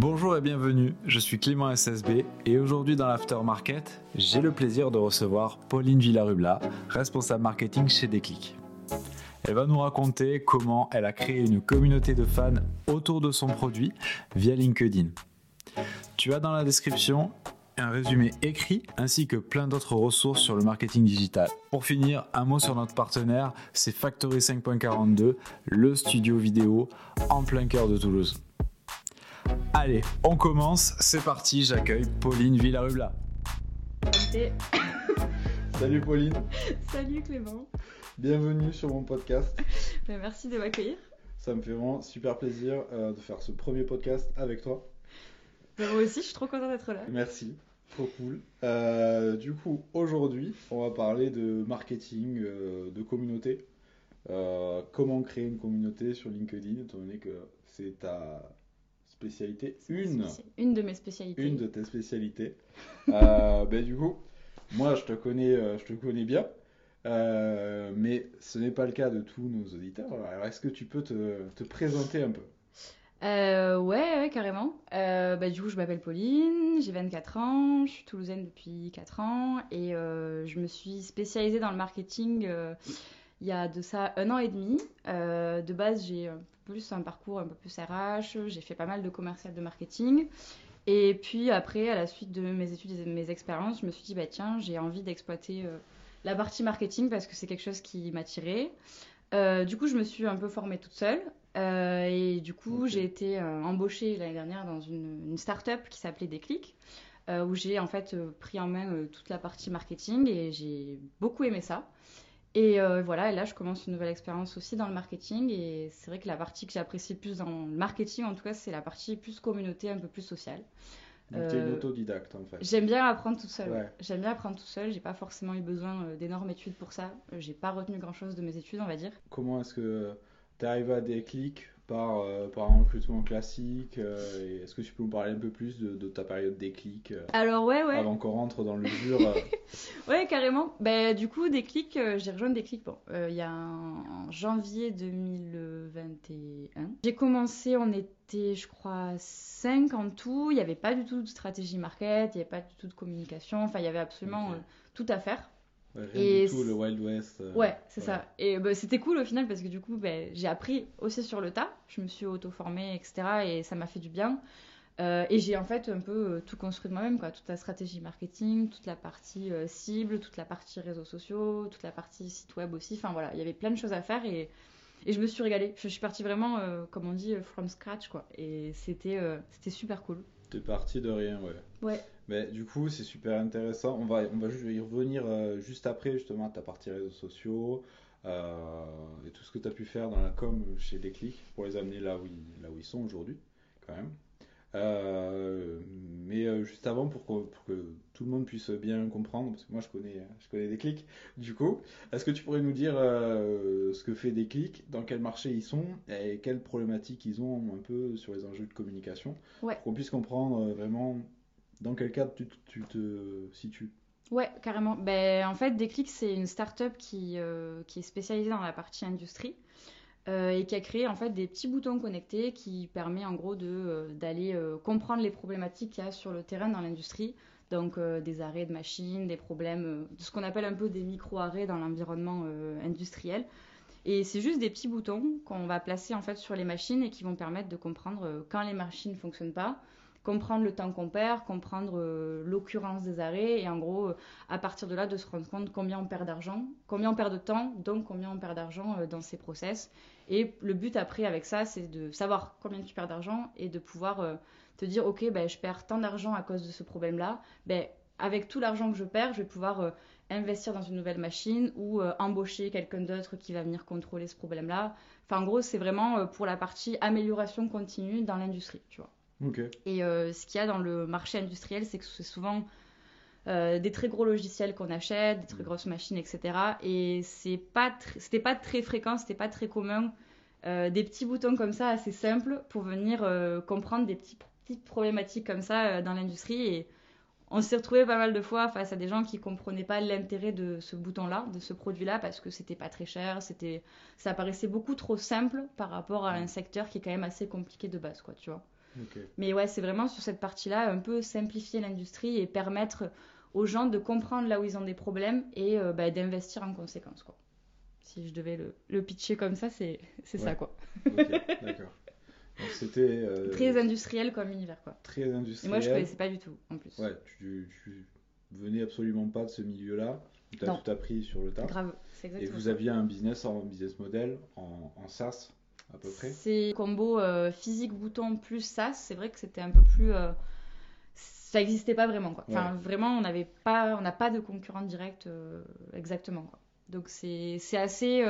Bonjour et bienvenue, je suis Clément SSB et aujourd'hui dans l'Aftermarket, j'ai le plaisir de recevoir Pauline Villarubla, responsable marketing chez Déclic. Elle va nous raconter comment elle a créé une communauté de fans autour de son produit via LinkedIn. Tu as dans la description un résumé écrit ainsi que plein d'autres ressources sur le marketing digital. Pour finir, un mot sur notre partenaire, c'est Factory 5.42, le studio vidéo en plein cœur de Toulouse. Allez, on commence, c'est parti, j'accueille Pauline Villarubla. Salut Pauline. Salut Clément. Bienvenue sur mon podcast. Ben, merci de m'accueillir. Ça me fait vraiment super plaisir euh, de faire ce premier podcast avec toi. Ben, moi aussi, je suis trop contente d'être là. Merci, trop cool. Euh, du coup, aujourd'hui, on va parler de marketing, euh, de communauté. comment créer une communauté sur LinkedIn, étant donné que c'est ta une, une de mes spécialités. Une de tes spécialités. euh, ben, du coup, moi je te connais, euh, je te connais bien, euh, mais ce n'est pas le cas de tous nos auditeurs. Alors est-ce que tu peux te, te présenter un peu? Euh, ouais, ouais, carrément. Euh, bah, du coup, je m'appelle Pauline, j'ai 24 ans, je suis toulousaine depuis 4 ans et je me suis spécialisée dans le marketing il y a de ça un an et demi. de base, j'ai plus un parcours un peu plus RH, j'ai fait pas mal de commercial de marketing. Et puis après, à la suite de mes études et de mes expériences, je me suis dit, bah tiens, j'ai envie d'exploiter euh, la partie marketing parce que c'est quelque chose qui m'attirait. Euh, du coup, je me suis un peu formée toute seule. Euh, et du coup, j'ai été embauchée l'année dernière dans une, une start-up qui s'appelait Déclic, où j'ai en fait pris en main toute la partie marketing et j'ai beaucoup aimé ça. Et euh, voilà, et là, je commence une nouvelle expérience aussi dans le marketing. Et c'est vrai que la partie que j'apprécie le plus dans le marketing, en tout cas, c'est la partie plus communauté, un peu plus sociale. Donc, tu es une euh, autodidacte, en fait. J'aime bien apprendre tout seul. J'aime bien apprendre tout seul. J'ai pas forcément eu besoin euh, d'énormes études pour ça. J'ai pas retenu grand chose de mes études, on va dire. Comment est-ce que tu arrives à des clics par, euh, par un recrutement classique euh, Est-ce que tu peux nous parler un peu plus de, ta période déclic euh, Alors ouais, ouais. Avant qu'on rentre dans le dur. ouais, carrément. Bah, du coup, déclic, j'ai rejoint déclic bon, il y a en janvier 2021. J'ai commencé, on était, je crois, 5 en tout. Il n'y avait pas du tout de stratégie market, il n'y avait pas du tout de communication. Enfin, il y avait absolument tout à faire et tout, le Wild West. Euh, ouais, c'est ça. Et bah, c'était cool au final parce que du coup, bah, j'ai appris aussi sur le tas. Je me suis auto-formée, etc. Et ça m'a fait du bien. Euh, et j'ai en fait un peu euh, tout construit de moi-même, quoi. Toute la stratégie marketing, toute la partie cible, toute la partie réseaux sociaux, toute la partie site web aussi. Enfin voilà, il y avait plein de choses à faire et, et je me suis régalée. Je, suis partie vraiment, comme on dit, from scratch, quoi. Et c'était c'était super cool. T'es partie de rien, ouais. Ouais. Mais du coup, c'est super intéressant. On va, on va y revenir euh, juste après, justement, à ta partie réseaux sociaux euh, et tout ce que tu as pu faire dans la com chez Déclic pour les amener là où ils, là où ils sont aujourd'hui, quand même. Euh, mais juste avant, pour que, pour que, tout le monde puisse bien comprendre, parce que moi je connais, je connais Déclic, du coup, est-ce que tu pourrais nous dire ce que fait Déclic, dans quel marché ils sont et quelles problématiques ils ont un peu sur les enjeux de communication, pour qu'on puisse comprendre vraiment dans quel cadre tu, te situes? Ouais, carrément. Ben, en fait, Déclic, c'est une start-up qui, euh, qui est spécialisée dans la partie industrie euh, et qui a créé en fait des petits boutons connectés qui permet en gros euh, d'aller comprendre les problématiques qu'il y a sur le terrain dans l'industrie. Donc des arrêts de machines, des problèmes, ce qu'on appelle un peu des micro-arrêts dans l'environnement industriel. Et c'est juste des petits boutons qu'on va placer en fait sur les machines et qui vont permettre de comprendre quand les machines ne fonctionnent pas, comprendre le temps qu'on perd, comprendre euh, l'occurrence des arrêts et en gros, euh, à partir de là, de se rendre compte combien on perd d'argent, combien on perd de temps, donc combien on perd d'argent euh, dans ces process. Et le but après avec ça, c'est de savoir combien tu perds d'argent et de pouvoir te dire, ok, ben, je perds tant d'argent à cause de ce problème-là, ben, avec tout l'argent que je perds, je vais pouvoir investir dans une nouvelle machine ou embaucher quelqu'un d'autre qui va venir contrôler ce problème-là. Enfin, en gros, c'est vraiment pour la partie amélioration continue dans l'industrie, tu vois. Et euh, ce qu'il y a dans le marché industriel, c'est que c'est souvent euh, des très gros logiciels qu'on achète, des très mm. grosses machines, etc. Et c'est pas c'était pas très fréquent, c'était pas très commun. Euh, des petits boutons comme ça, assez simples, pour venir comprendre des petits, petites problématiques comme ça dans l'industrie. Et on s'est retrouvé pas mal de fois face à des gens qui comprenaient pas l'intérêt de ce bouton-là, de ce produit-là, parce que c'était pas très cher, c'était, ça paraissait beaucoup trop simple par rapport à un secteur qui est quand même assez compliqué de base, quoi, tu vois. Mais ouais, c'est vraiment sur cette partie-là, un peu simplifier l'industrie et permettre aux gens de comprendre là où ils ont des problèmes et euh, bah, d'investir en conséquence. Quoi. Si je devais le, le pitcher comme ça, c'est c'est ça. Ouais. quoi. Ok, d'accord. C'était euh, Très industriel comme univers. Quoi. très Et industriel. moi, je connaissais pas du tout, en plus. Ouais, tu, tu venais absolument pas de ce milieu-là. Tu as Non. tout appris sur le tas. Grave, c'est Et exactement vous ça. aviez un business en business model en, en SaaS à peu près. C'est combo euh, physique bouton plus SaaS. C'est vrai que c'était un peu plus. euh, ça n'existait pas vraiment. Quoi. Enfin, Ouais. vraiment, on n'avait pas, on n'a pas de concurrent direct euh, exactement. Quoi. Donc c'est assez,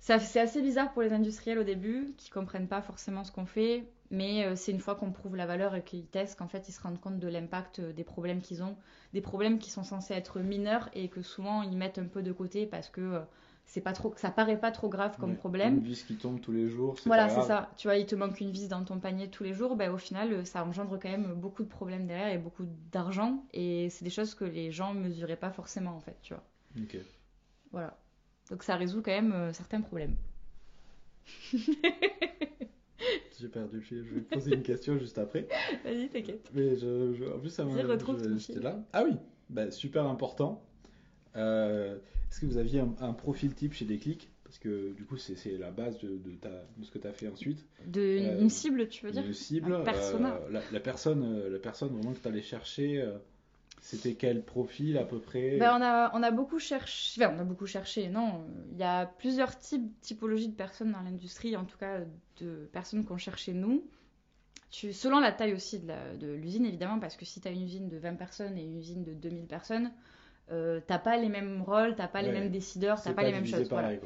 c'est assez bizarre pour les industriels au début, qui comprennent pas forcément ce qu'on fait. Mais c'est une fois qu'on prouve la valeur et qu'ils testent qu'en fait ils se rendent compte de l'impact des problèmes qu'ils ont, des problèmes qui sont censés être mineurs et que souvent ils mettent un peu de côté parce que c'est pas trop, ça paraît pas trop grave comme problème. Une vis qui tombe tous les jours. Voilà, c'est ça. Tu vois, il te manque une vis dans ton panier tous les jours, ben, au final, ça engendre quand même beaucoup de problèmes derrière et beaucoup d'argent. Et c'est des choses que les gens mesuraient pas forcément, en fait, tu vois. Ok. Voilà. Donc ça résout quand même euh, certains problèmes. J'ai perdu le fil. Je vais poser une question juste après. Vas-y, t'inquiète. Mais je, je- en plus, ça m'a. J'étais là. Ah oui, bah, super important. Euh, Est-ce que vous aviez un, un profil type chez Déclic Parce que du coup, c'est la base de, de ta, de ce que tu as fait ensuite. De, Euh, une cible, tu veux dire Une cible. Un persona. euh, la, la personne, la personne vraiment que tu allais chercher, c'était quel profil à peu près Ben, on, a, on a beaucoup cherché, enfin, on a beaucoup cherché, non. Il y a plusieurs types, typologies de personnes dans l'industrie, en tout cas de personnes qu'on cherchait nous. Tu, selon la taille aussi de l'usine, évidemment, parce que si tu as une usine de 20 personnes et une usine de 2000 personnes, euh, t'as pas les mêmes rôles, t'as pas les mêmes décideurs, t'as pas, les mêmes choses. voilà. pareil.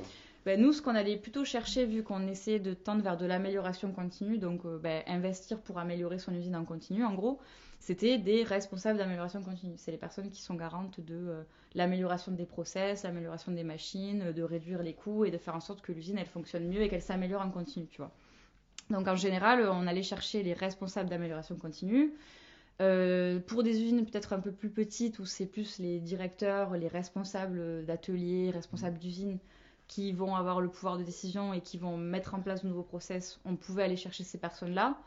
Ben, nous, ce qu'on allait plutôt chercher, vu qu'on essayait de tendre vers de l'amélioration continue, donc euh, ben, investir pour améliorer son usine en continu, en gros, c'était des responsables d'amélioration continue. C'est les personnes qui sont garantes de euh, l'amélioration des process, l'amélioration des machines, de réduire les coûts et de faire en sorte que l'usine elle fonctionne mieux et qu'elle s'améliore en continu, tu vois. Donc en général, on allait chercher les responsables d'amélioration continue. Euh, pour des usines peut-être un peu plus petites où c'est plus les directeurs, les responsables d'ateliers, responsables d'usines qui vont avoir le pouvoir de décision et qui vont mettre en place de nouveaux process, on pouvait aller chercher ces personnes-là.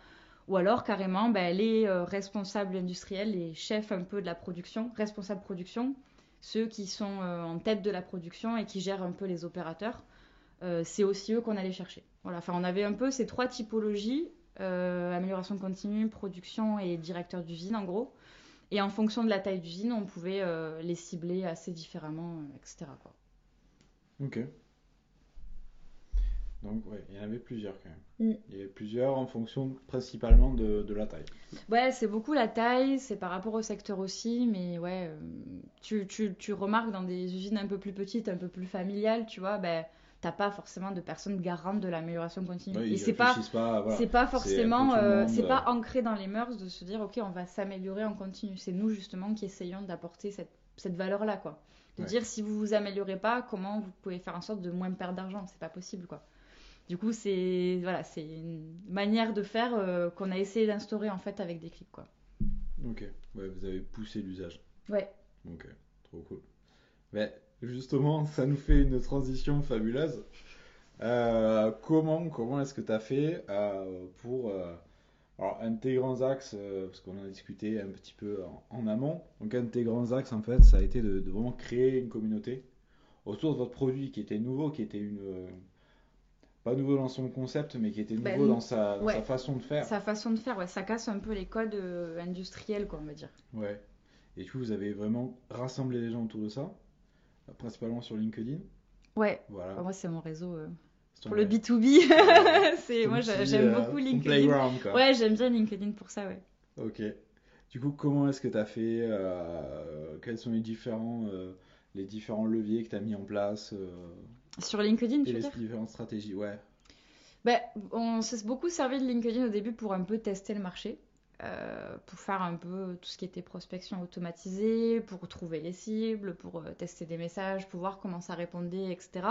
Ou alors carrément ben, les euh, responsables industriels, les chefs un peu de la production, responsables production, ceux qui sont euh, en tête de la production et qui gèrent un peu les opérateurs, c'est aussi eux qu'on allait chercher. Voilà, enfin on avait un peu ces trois typologies, amélioration continue, production et directeur d'usine en gros. Et en fonction de la taille d'usine, on pouvait euh, les cibler assez différemment, euh, etc. quoi. Ok. Donc, ouais, il y en avait plusieurs quand même. Mm. Il y avait plusieurs en fonction principalement de, de la taille. Ouais, c'est beaucoup la taille, c'est par rapport au secteur aussi, mais ouais, euh, tu, tu, tu remarques dans des usines un peu plus petites, un peu plus familiales, tu vois, ben, t'as pas forcément de personnes garantes de l'amélioration continue. Ouais, Et c'est pas, réfléchissent pas, voilà. c'est pas forcément, euh, c'est euh, pas ancré dans les mœurs de se dire, ok, on va s'améliorer en continu. C'est nous justement qui essayons d'apporter cette, cette valeur-là, quoi. De Ouais. dire si vous vous améliorez pas, comment vous pouvez faire en sorte de moins perdre d'argent, c'est pas possible, quoi. Du coup, c'est voilà, c'est une manière de faire euh, qu'on a essayé d'instaurer en fait avec des clics, quoi. Ok, ouais, vous avez poussé l'usage. Ouais. Ok, trop cool. Mais justement, ça nous fait une transition fabuleuse. Euh, comment comment est-ce que tu as fait euh, pour euh, alors un de tes grands axes, euh, parce qu'on en a discuté un petit peu en, en amont, donc un de tes grands axes en fait, ça a été de, de vraiment créer une communauté autour de votre produit qui était nouveau, qui était une pas nouveau dans son concept, mais qui était nouveau Bah, dans, sa, dans sa façon de faire. Sa façon de faire, ouais, ça casse un peu les codes industriels, quoi, on va dire. Ouais. Et du coup, vous avez vraiment rassemblé les gens autour de ça, principalement sur LinkedIn. Ouais, Voilà. Enfin, moi c'est mon réseau euh, pour le B2B. Ouais. c'est moi j'aime euh, beaucoup LinkedIn. playground, quoi. Ouais, j'aime bien LinkedIn pour ça, ouais. Ok. Du coup, comment est-ce que tu as fait euh, Quels sont les différents, euh, les différents leviers que tu as mis en place Sur LinkedIn, tu les dire? différentes stratégies Ouais. Ben, on s'est beaucoup servi de LinkedIn au début pour un peu tester le marché, euh, pour faire un peu tout ce qui était prospection automatisée, pour trouver les cibles, pour euh, tester des messages, pour voir comment ça répondait, etc.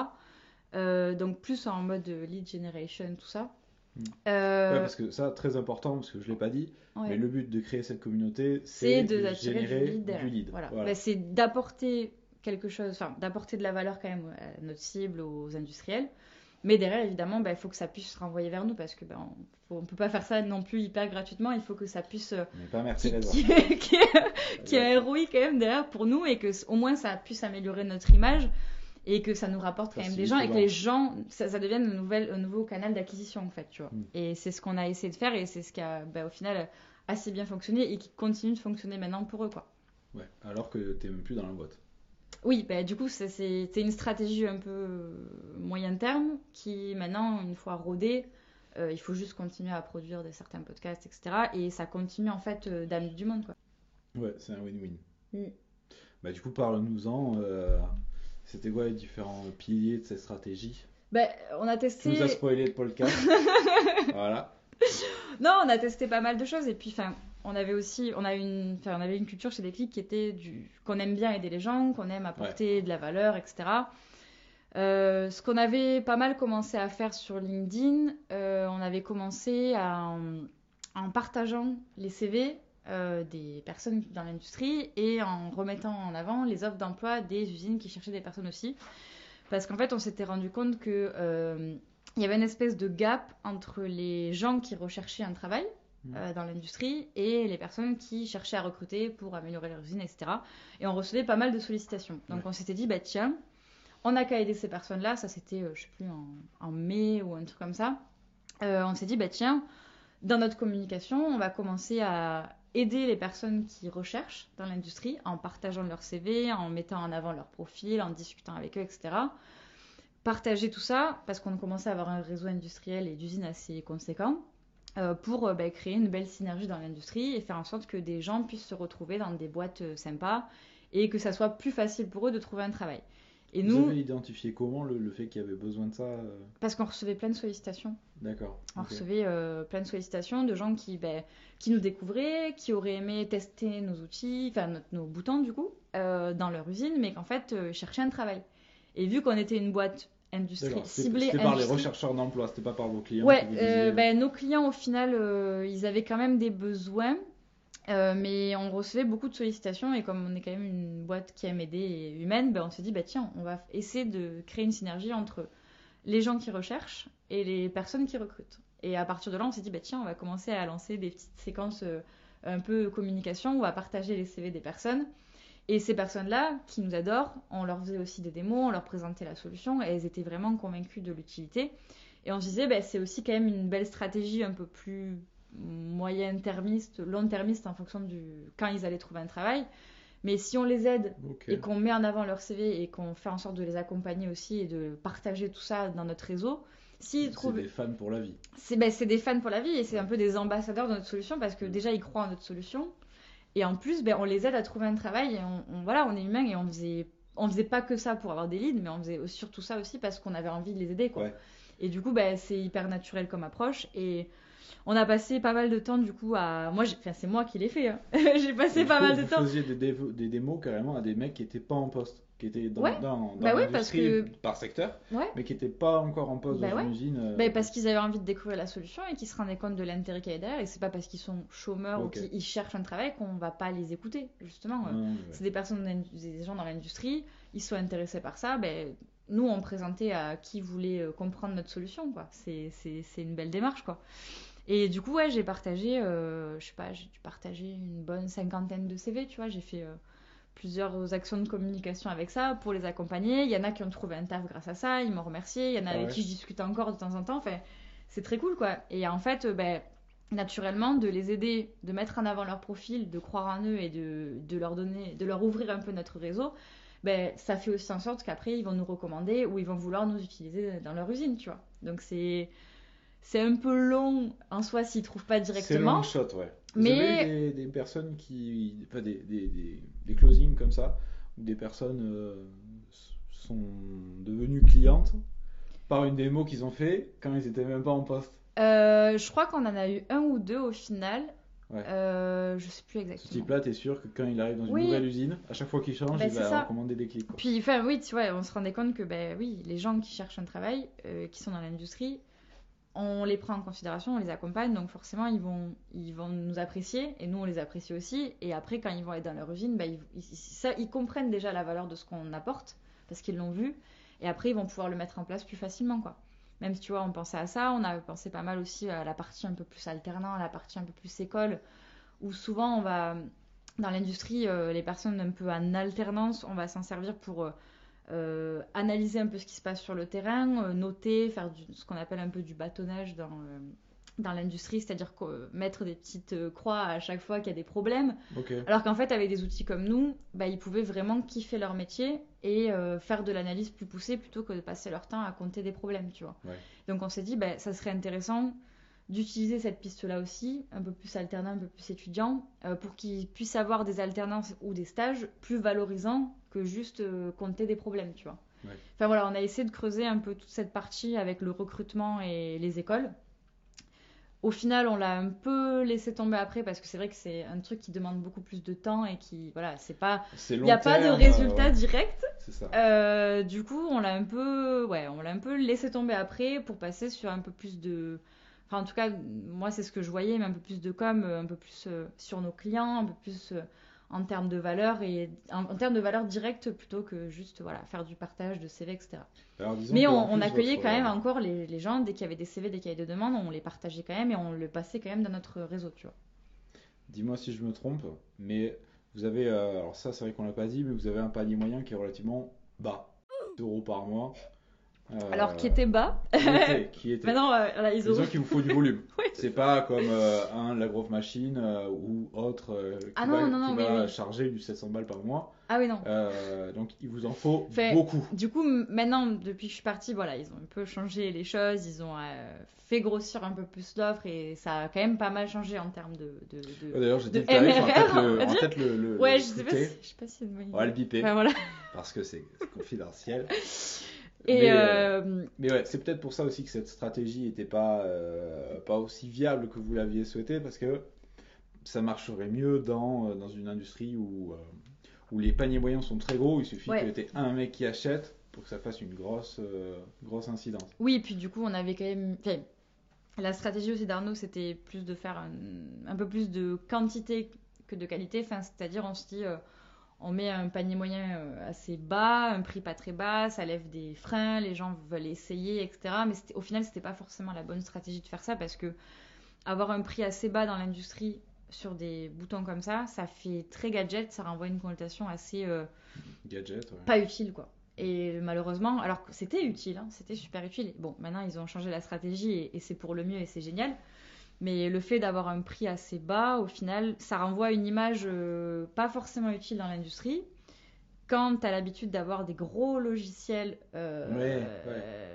Euh, donc plus en mode lead generation, tout ça. Mm. Euh, Ouais, parce que ça, très important, parce que je l'ai pas dit, ouais. mais le but de créer cette communauté, c'est de de d'attirer générer du lead. derrière. du lead. Voilà. Voilà. Ben, c'est d'apporter quelque chose, enfin d'apporter de la valeur quand même à notre cible, aux industriels, Mais derrière, évidemment, ben, il faut que ça puisse se renvoyer vers nous parce que ben, on ne peut pas faire ça non plus hyper gratuitement. Il faut que ça puisse. euh, Mais pas merci qui, qui, qui, qui ait un ROI quand même derrière pour nous et que au moins ça puisse améliorer notre image et que ça nous rapporte quand même des gens et que les gens, ça, ça devienne un, nouvel, un nouveau canal d'acquisition en fait, tu vois. Mm. Et c'est ce qu'on a essayé de faire et c'est ce qui a ben, au final assez bien fonctionné et qui continue de fonctionner maintenant pour eux, quoi. Ouais, alors que t'es même plus dans la boîte. Oui, bah, du coup, c'est- une stratégie un peu euh, moyen terme qui, maintenant, une fois rodée, euh, il faut juste continuer à produire des, certains podcasts, etc. Et ça continue, en fait, euh, d'amener du monde, quoi. Ouais, c'est un win-win. Mm. Bah, du coup, parle-nous-en. euh, C'était quoi les différents piliers de cette stratégie? Ben, on a Tu testé... nous as spoilé le podcast. voilà. Non, on a testé pas mal de choses. Et puis, enfin, on avait aussi... On, a une... enfin, on avait une culture chez Déclic qui était du... qu'on aime bien aider les gens, qu'on aime apporter de la valeur, etc. Euh, ce qu'on avait pas mal commencé à faire sur LinkedIn, euh, on avait commencé à, en, en partageant les CV euh, des personnes dans l'industrie et en remettant en avant les offres d'emploi des usines qui cherchaient des personnes aussi. Parce qu'en fait, on s'était rendu compte que il y avait une espèce de gap entre les gens qui recherchaient un travail. Euh, dans l'industrie et les personnes qui cherchaient à recruter pour améliorer leur usine, etc. Et on recevait pas mal de sollicitations. Donc Ouais. on s'était dit, bah tiens, on n'a qu'à aider ces personnes-là. Ça, c'était, euh, je sais plus, en, en mai ou un truc comme ça. Euh, on s'est dit, bah tiens, dans notre communication, on va commencer à aider les personnes qui recherchent dans l'industrie en partageant leur CV, en mettant en avant leur profil, en discutant avec eux, etc. Partager tout ça parce qu'on commençait à avoir un réseau industriel et d'usines assez conséquent pour euh, bah, créer une belle synergie dans l'industrie et faire en sorte que des gens puissent se retrouver dans des boîtes euh, sympas et que ça soit plus facile pour eux de trouver un travail. Et Vous nous, avez identifié comment le, le fait qu'il y avait besoin de ça euh, parce qu'on recevait plein de sollicitations, D'accord. on recevait euh, plein de sollicitations de gens qui, ben, qui nous découvraient, qui auraient aimé tester nos outils, enfin notre- nos boutons du coup, euh, dans leur usine, mais qu'en fait euh, cherchaient un travail. Et vu qu'on était une boîte industrie. C'était ciblée c'était par les rechercheurs d'emploi, c'était pas par vos clients. Ouais, euh, disaient- ben, nos clients au final, euh, ils avaient quand même des besoins, euh, mais on recevait beaucoup de sollicitations et comme on est quand même une boîte qui aime aider et humaine, ben, on s'est dit bah tiens, on va essayer de créer une synergie entre les gens qui recherchent et les personnes qui recrutent. Et à partir de là, on s'est dit bah tiens, on va commencer à lancer des petites séquences euh, un peu communication où on va partager les CV des personnes. Et ces personnes-là, qui nous adorent, on leur faisait aussi des démos, on leur présentait la solution et elles étaient vraiment convaincues de l'utilité. Et on se disait, bah, c'est aussi quand même une belle stratégie un peu plus moyen-termiste, long-termiste en fonction du quand ils allaient trouver un travail. Mais si on les aide et qu'on met en avant leur CV et qu'on fait en sorte de les accompagner aussi et de partager tout ça dans notre réseau, s'ils C'est trouvent des fans pour la vie. c'est ben, c'est des fans pour la vie et c'est un peu des ambassadeurs de notre solution parce que déjà ils croient en notre solution et en plus ben, on les aide à trouver un travail et on, on- voilà on est humain et on faisait on faisait pas que ça pour avoir des leads mais on faisait surtout ça aussi parce qu'on avait envie de les aider quoi. Ouais. Et du coup ben, c'est hyper naturel comme approche et on a passé pas mal de temps du coup à moi enfin c'est moi qui l'ai fait hein. j'ai passé pas vous- mal de vous temps faisiez des, dévo- des démos carrément à des mecs qui étaient pas en poste, qui étaient dans, Ouais. dans, dans Bah ouais, parce l'industrie que- par secteur, ouais mais qui étaient pas encore en poste Bah dans une usine. euh, Ben, parce qu'ils avaient envie de découvrir la solution et qu'ils se rendaient compte de l'intérêt qu'il y avait derrière. Et c'est pas parce qu'ils sont chômeurs ou qu'ils cherchent un travail qu'on va pas les écouter, justement. C'est des personnes, des gens dans l'industrie, ils sont intéressés par ça. Ben, nous, on présentait à qui voulait euh, comprendre notre solution, quoi. C'est, c'est, c'est une belle démarche, quoi. Et du coup, ouais, j'ai partagé, euh, je sais pas, j'ai dû partager une bonne cinquantaine de CV, tu vois. J'ai fait euh, plusieurs actions de communication avec ça pour les accompagner. Il y en a qui ont trouvé un taf grâce à ça, ils m'ont remercié. Il y en a Ah avec ouais. qui je discute encore de temps en temps. Enfin, c'est très cool, quoi. Et en fait, euh, ben, naturellement, de les aider, de mettre en avant leur profil, de croire en eux et de, de leur donner, de leur ouvrir un peu notre réseau, ben, ça fait aussi en sorte qu'après, ils vont nous recommander ou ils vont vouloir nous utiliser dans leur usine, tu vois. Donc, c'est. C'est un peu long en soi s'ils trouvent pas C'est directement. long shot, ouais. Vous Mais- avez eu des, des personnes qui. Enfin, des, des, des, des closings comme ça, où des personnes euh, sont devenues clientes par une démo qu'ils ont fait quand ils étaient même pas en poste. Euh, je crois qu'on en a eu un ou deux au final. Ouais. Euh, je sais plus Ce exactement. type-là, t'es sûr que quand il arrive dans une Oui. nouvelle usine, à chaque fois qu'il change, Bah, il va ça. recommander des clics. quoi. Puis, enfin, oui, tu vois, on se rendait compte que, ben oui, les gens qui cherchent un travail, euh, qui sont dans l'industrie, on les prend en considération, on les accompagne, donc forcément, ils vont, ils vont nous apprécier, et nous, on les apprécie aussi. Et après, quand ils vont être dans leur usine, ben, ils, ils comprennent déjà la valeur de ce qu'on apporte, parce qu'ils l'ont vu, et après, ils vont pouvoir le mettre en place plus facilement, quoi. même si tu vois, on pensait à ça, on a pensé pas mal aussi à la partie un peu plus alternant, à la partie un peu plus école, où souvent on va, dans l'industrie, euh, les personnes un peu en alternance, on va s'en servir pour euh, euh, analyser un peu ce qui se passe sur le terrain, noter, faire du, ce qu'on appelle un peu du bâtonnage dans dans l'industrie, c'est-à-dire mettre des petites croix à chaque fois qu'il y a des problèmes. Alors qu'en fait, avec des outils comme nous, bah, ils pouvaient vraiment kiffer leur métier et faire de l'analyse plus poussée plutôt que de passer leur temps à compter des problèmes, tu vois. Donc on s'est dit, bah, ça serait intéressant d'utiliser cette piste-là aussi, un peu plus alternant, un peu plus étudiant, euh, pour qu'ils puissent avoir des alternances ou des stages plus valorisants que juste euh, compter des problèmes, tu vois. Enfin voilà, on a essayé de creuser un peu toute cette partie avec le recrutement et les écoles. Au final, on l'a un peu laissé tomber après parce que c'est vrai que c'est un truc qui demande beaucoup plus de temps et qui, voilà, c'est pas, il n'y a pas de résultat direct. Euh, du coup, on l'a un peu, ouais, on l'a un peu laissé tomber après pour passer sur un peu plus de, Enfin, en tout cas, moi, c'est ce que je voyais, mais un peu plus de com, un peu plus euh, sur nos clients, un peu plus euh, en termes de valeur et en, termes de valeur directe plutôt que juste voilà faire du partage de CV, etc. mais on, accueillait quand même encore les, gens dès qu'il y avait des CV, des cahiers de demande, on les partageait quand même et on le passait quand même dans notre réseau, tu vois. Dis-moi si je me trompe, mais vous avez, euh, alors ça c'est vrai qu'on l'a pas dit, mais vous avez un panier moyen qui est relativement bas, euros par mois. Euh, Alors, qui était bas. Qui était, Maintenant, euh, ils ont... Disons qu'il vous faut du volume. C'est pas comme euh, un la grosse machine ou autre qui ah va, non, non, charger du 700 balles par mois. Ah oui, non. donc, il vous en faut beaucoup. Du coup, maintenant, depuis que je suis partie, voilà, ils ont un peu changé les choses. Ils ont fait grossir un peu plus l'offre et ça a quand même pas mal changé en termes de. de, de D'ailleurs, j'ai dit le tarif, en tête le, le, le, Ouais, je sais, pas si, je sais pas si On va le biper. voilà. Parce que c'est confidentiel. Et euh, euh, mais, ouais, c'est peut-être pour ça aussi que cette stratégie n'était pas, euh, pas aussi viable que vous l'aviez souhaité, parce que ça marcherait mieux dans, dans une industrie où, où les paniers moyens sont très gros, il suffit qu'il y ait un mec qui achète pour que ça fasse une grosse, grosse incidence. Oui, et puis du coup, on avait quand même... la stratégie aussi d'Arnaud, c'était plus de faire un, un, peu plus de quantité que de qualité, enfin, c'est-à-dire on se dit on met un panier moyen euh, assez bas, un prix pas très bas, ça lève des freins, les gens veulent essayer, etc. Mais au final, c'était pas forcément la bonne stratégie de faire ça parce que avoir un prix assez bas dans l'industrie sur des boutons comme ça, ça fait très gadget, ça renvoie une connotation assez euh, gadget, pas utile quoi. Et malheureusement, alors que c'était utile, hein, c'était super utile. Bon, maintenant ils ont changé la stratégie et c'est pour le mieux et c'est génial. Mais le fait d'avoir un prix assez bas, au final, ça renvoie une image euh, pas forcément utile dans l'industrie. Quand tu as l'habitude d'avoir des gros logiciels, euh,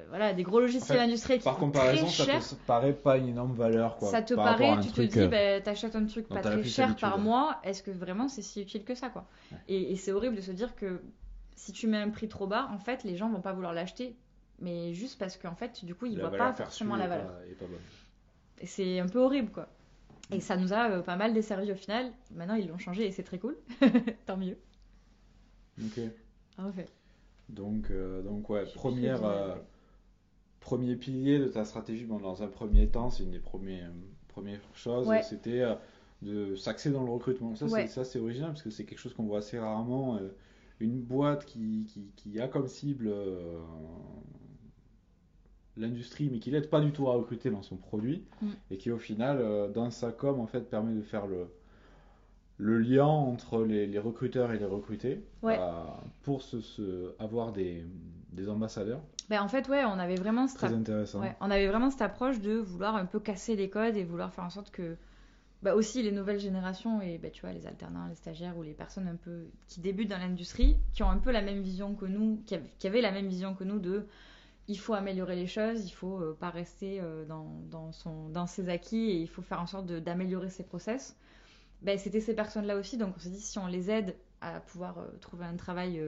voilà, des gros logiciels industriels qui par comparaison, ça te paraît pas une énorme valeur, quoi. Ça te paraît, tu te dis, euh, bah, t'achètes un truc pas très cher par mois, est-ce que vraiment c'est si utile que ça, quoi? Et, c'est horrible de se dire que si tu mets un prix trop bas, en fait, les gens vont pas vouloir l'acheter, mais juste parce qu'en fait, du coup, ils voient pas forcément la valeur. pas bonne c'est un peu horrible, quoi. Et ça nous a euh, pas mal desservi au final. Maintenant, ils l'ont changé et c'est très cool. Tant mieux. Ok. En fait. Donc, euh, donc ouais, première, euh, premier pilier de ta stratégie, bon, dans un premier temps, c'est une des premières, premières choses, c'était de s'axer dans le recrutement. Ça, c'est original parce que c'est quelque chose qu'on voit assez rarement. une boîte qui, qui, qui, a comme cible l'industrie, mais qui l'aide pas du tout à recruter dans son produit, mm. et qui au final, euh, dans sa com, en fait, permet de faire le, le lien entre les, recruteurs et les recrutés euh, pour se, avoir des, des ambassadeurs. Ben en fait, ouais, on avait vraiment cette Très intéressant. on avait vraiment cette approche de vouloir un peu casser les codes et vouloir faire en sorte que bah aussi les nouvelles générations et bah, tu vois les alternants, les stagiaires ou les personnes un peu qui débutent dans l'industrie, qui ont un peu la même vision que nous, qui, qui avaient la même vision que nous de il faut améliorer les choses, il faut euh, pas rester euh, dans, dans, son, dans ses acquis et il faut faire en sorte d'améliorer ses process. Ben, C'était ces personnes-là aussi, donc on s'est dit si on les aide à pouvoir euh, trouver un travail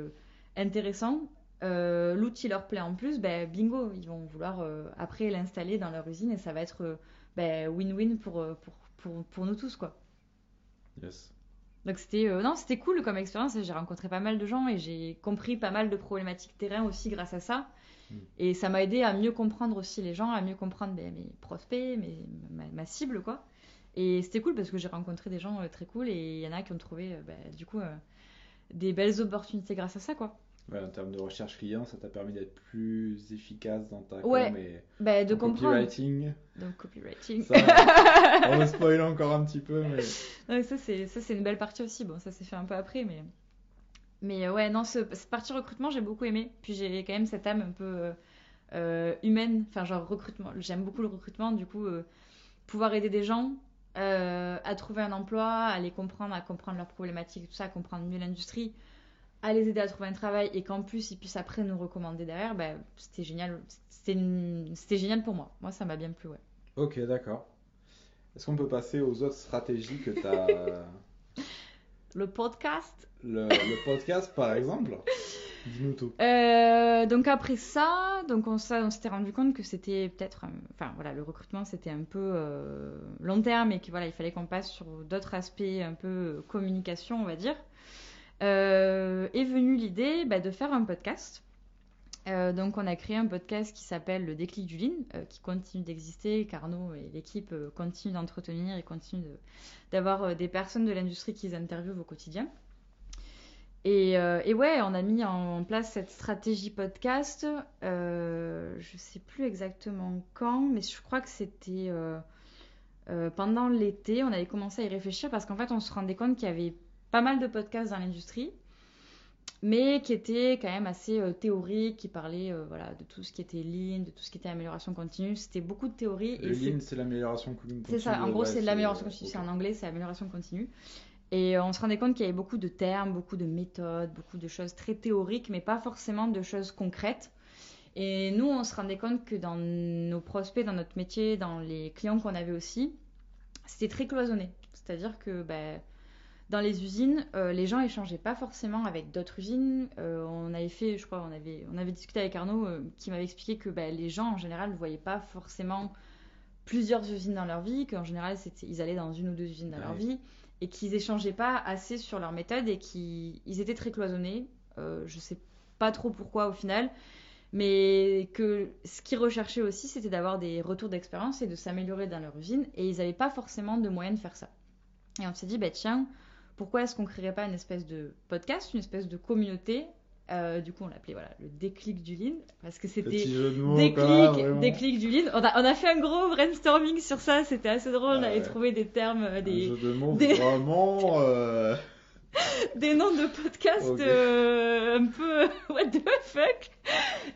intéressant, l'outil leur plaît en plus, ben, bingo, ils vont vouloir après l'installer dans leur usine et ça va être ben, win-win pour, pour, pour, pour, nous tous. quoi. Yes. Donc c'était non c'était cool comme expérience j'ai rencontré pas mal de gens et j'ai compris pas mal de problématiques terrain aussi grâce à ça Mm. Et ça m'a aidé à mieux comprendre aussi les gens, à mieux comprendre ben, mes prospects, mes, ma, cible, quoi. Et c'était cool parce que j'ai rencontré des gens euh, très cool et il y en a qui ont trouvé, euh, ben, du coup, euh, des belles opportunités grâce à ça, quoi. Ouais, en termes de recherche client, ça t'a permis d'être plus efficace dans ta Ouais, com et Bah, de comprendre. copywriting. Donc, copywriting. Ça, on va spoiler encore un petit peu, mais Ouais, ça, c'est, ça, c'est une belle partie aussi. Bon, ça s'est fait un peu après, mais. Mais euh, ouais, non, ce- cette partie recrutement, j'ai beaucoup aimé. Puis j'ai quand même cette âme un peu euh, euh, humaine, enfin, genre recrutement. J'aime beaucoup le recrutement, du coup, euh, pouvoir aider des gens euh, à trouver un emploi, à les comprendre, à comprendre leurs problématiques tout ça, à comprendre mieux l'industrie, à les aider à trouver un travail et qu'en plus ils puissent après nous recommander derrière, bah, c'était génial. C'était, une- c'était génial pour moi. Moi, ça m'a bien plu, ouais. ok, d'accord. Est-ce qu'on peut passer aux autres stratégies que tu as Le podcast, le, le podcast, par exemple Dis-nous tout. Euh, donc après ça, donc on, s'était rendu compte que c'était peut-être, enfin voilà, le recrutement c'était un peu euh, long terme et qu'il voilà, il fallait qu'on passe sur d'autres aspects un peu euh, communication, on va dire. Euh, est venue l'idée bah, de faire un podcast. Euh, donc on a créé un podcast qui s'appelle Le déclic du Lean, euh, qui continue d'exister. Carnot et l'équipe euh, continuent d'entretenir et continuent d'avoir des personnes de l'industrie qu'ils interviewent au quotidien. Et, ouais, on a mis en place cette stratégie podcast. Je sais plus exactement quand, mais je crois que c'était pendant l'été. On avait commencé à y réfléchir parce qu'en fait, on se rendait compte qu'il y avait pas mal de podcasts dans l'industrie, mais qui étaient quand même assez euh, théoriques, qui parlaient euh, voilà, de tout ce qui était lean, de tout ce qui était amélioration continue. C'était beaucoup de théorie. Le et lean, c'est l'amélioration continue. c'est ça, en gros, ouais, c'est de l'amélioration continue. C'est en anglais, c'est l'amélioration continue. Et euh, on se rendait compte qu'il y avait beaucoup de termes, beaucoup de méthodes, beaucoup de choses très théoriques, mais pas forcément de choses concrètes. Et nous, on se rendait compte que dans nos prospects, dans notre métier, dans les clients qu'on avait aussi, c'était très cloisonné. C'est-à-dire que ben, dans les usines, euh, les gens échangeaient pas forcément avec d'autres usines. Euh, on avait fait, je crois, on avait, on avait discuté avec Arnaud euh, qui m'avait expliqué que ben, les gens en général ne voyaient pas forcément plusieurs usines dans leur vie, qu'en général ils allaient dans une ou deux usines dans leur vie et qu'ils échangeaient pas assez sur leur méthode et qu'ils ils étaient très cloisonnés. Je sais pas trop pourquoi au final, mais que ce qu'ils recherchaient aussi c'était d'avoir des retours d'expérience et de s'améliorer dans leur usine et ils n'avaient pas forcément de moyens de faire ça. Et on s'est dit, bah tiens, pourquoi est-ce qu'on créerait pas une espèce de podcast, une espèce de communauté Euh, Du coup, on l'appelait voilà, le déclic du lean, parce que c'était déclic, vraiment. déclic du lean. On a, on a fait un gros brainstorming sur ça, c'était assez drôle, on avait trouvé des termes, euh, Un des, jeu de mots, des- vraiment. euh, des noms de podcasts euh, un peu what the fuck.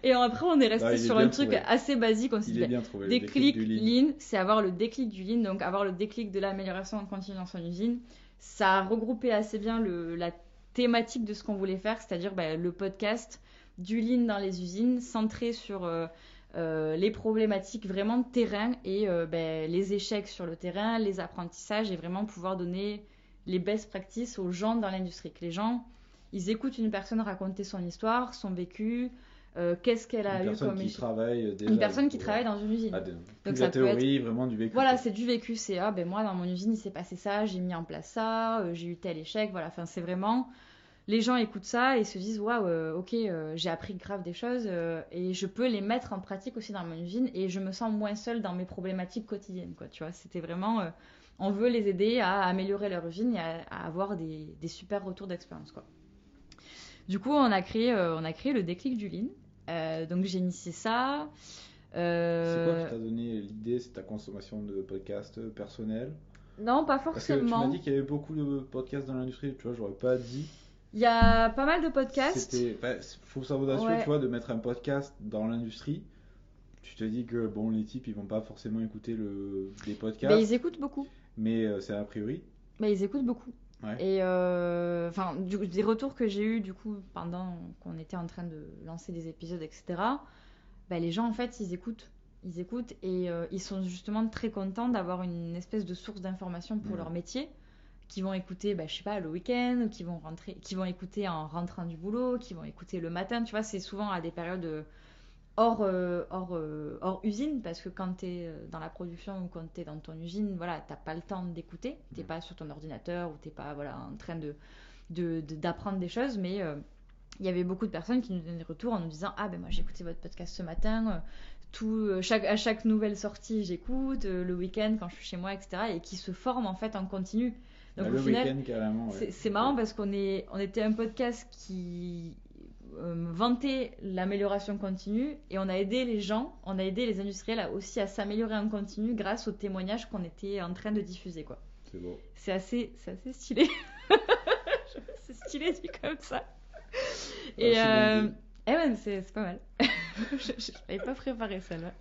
Et après, on est resté Ah, est sur un truc trouvé. assez basique, on s'est dit, bah, déclic, lean, c'est avoir le déclic du lean, donc avoir le déclic de l'amélioration en continu dans son usine. Ça a regroupé assez bien la thématique de ce qu'on voulait faire, c'est-à-dire bah, le podcast du lean dans les usines, centré sur euh, euh, les problématiques vraiment de terrain et euh, bah, les échecs sur le terrain, les apprentissages et vraiment pouvoir donner les best practices aux gens dans l'industrie. Que les gens, ils écoutent une personne raconter son histoire, son vécu, euh, qu'est-ce qu'elle a Une eu comme qui travaille déjà. Une personne qui ouais. travaille dans une usine. Ah, de- Donc ça la peut être- théorie, vraiment du vécu. Voilà, c'est du vécu. C'est ah ben moi dans mon usine il s'est passé ça, j'ai mis en place ça, euh, j'ai eu tel échec. Voilà, enfin c'est vraiment les gens écoutent ça et se disent waouh, euh, ok, euh, j'ai appris grave des choses euh, et je peux les mettre en pratique aussi dans mon usine et je me sens moins seule dans mes problématiques quotidiennes. Quoi, tu vois, c'était vraiment euh, on veut les aider à améliorer leur usine et à, à avoir des, des super retours d'expérience quoi. Du coup, on a créé, euh, on a créé le déclic du lean. Euh, donc j'ai initié ça. C'est quoi Euh, qui t'a donné l'idée? C'est ta consommation de podcasts personnels? Non, pas Parce que tu forcément. m'as dit qu'il y avait beaucoup de podcasts dans l'industrie, tu vois, j'aurais pas dit. Il y a pas mal de podcasts. C'était, bah, faut ça audacieux, Ouais. tu vois, de mettre un podcast dans l'industrie. Tu te dis que bon, les types, ils vont pas forcément écouter le, des podcasts, Mais ils écoutent beaucoup. mais euh, c'est a priori. Mais ils écoutent beaucoup. Ouais. Et euh, enfin, des retours que j'ai eu du coup pendant qu'on était en train de lancer des épisodes, etc. bah, les gens en fait, ils écoutent, ils écoutent et euh, ils sont justement très contents d'avoir une espèce de source d'information pour Mhm. leur métier, qui vont écouter, bah, je sais pas, le week-end, qui vont rentrer, qui vont écouter en rentrant du boulot, qui vont écouter le matin. Tu vois, c'est souvent à des périodes euh, hors, euh, hors, euh, hors usine, parce que quand tu es dans la production ou quand tu es dans ton usine, voilà, t'as pas le temps d'écouter, t'es Mhm. pas sur ton ordinateur ou t'es pas voilà, en train de de- de- d'apprendre des choses, mais euh, il y avait beaucoup de personnes qui nous donnaient des retours en nous disant Ah ben moi j'ai écouté votre podcast ce matin, euh, tout, euh, chaque, à chaque nouvelle sortie j'écoute, euh, le week-end quand je suis chez moi, etc. Et qui se forment en fait en continu. Donc Bah, au le final, week-end, carrément. ouais. c'est marrant parce qu'on est, on était un podcast qui euh, vanté l'amélioration continue et on a aidé les gens, on a aidé les industriels aussi à s'améliorer en continu grâce aux témoignages qu'on était en train de diffuser. quoi. C'est beau. C'est assez, c'est assez stylé. c'est stylé dit comme ça. Et Ah, c'est euh, eh mais c'est c'est pas mal. je n'avais pas préparé celle-là.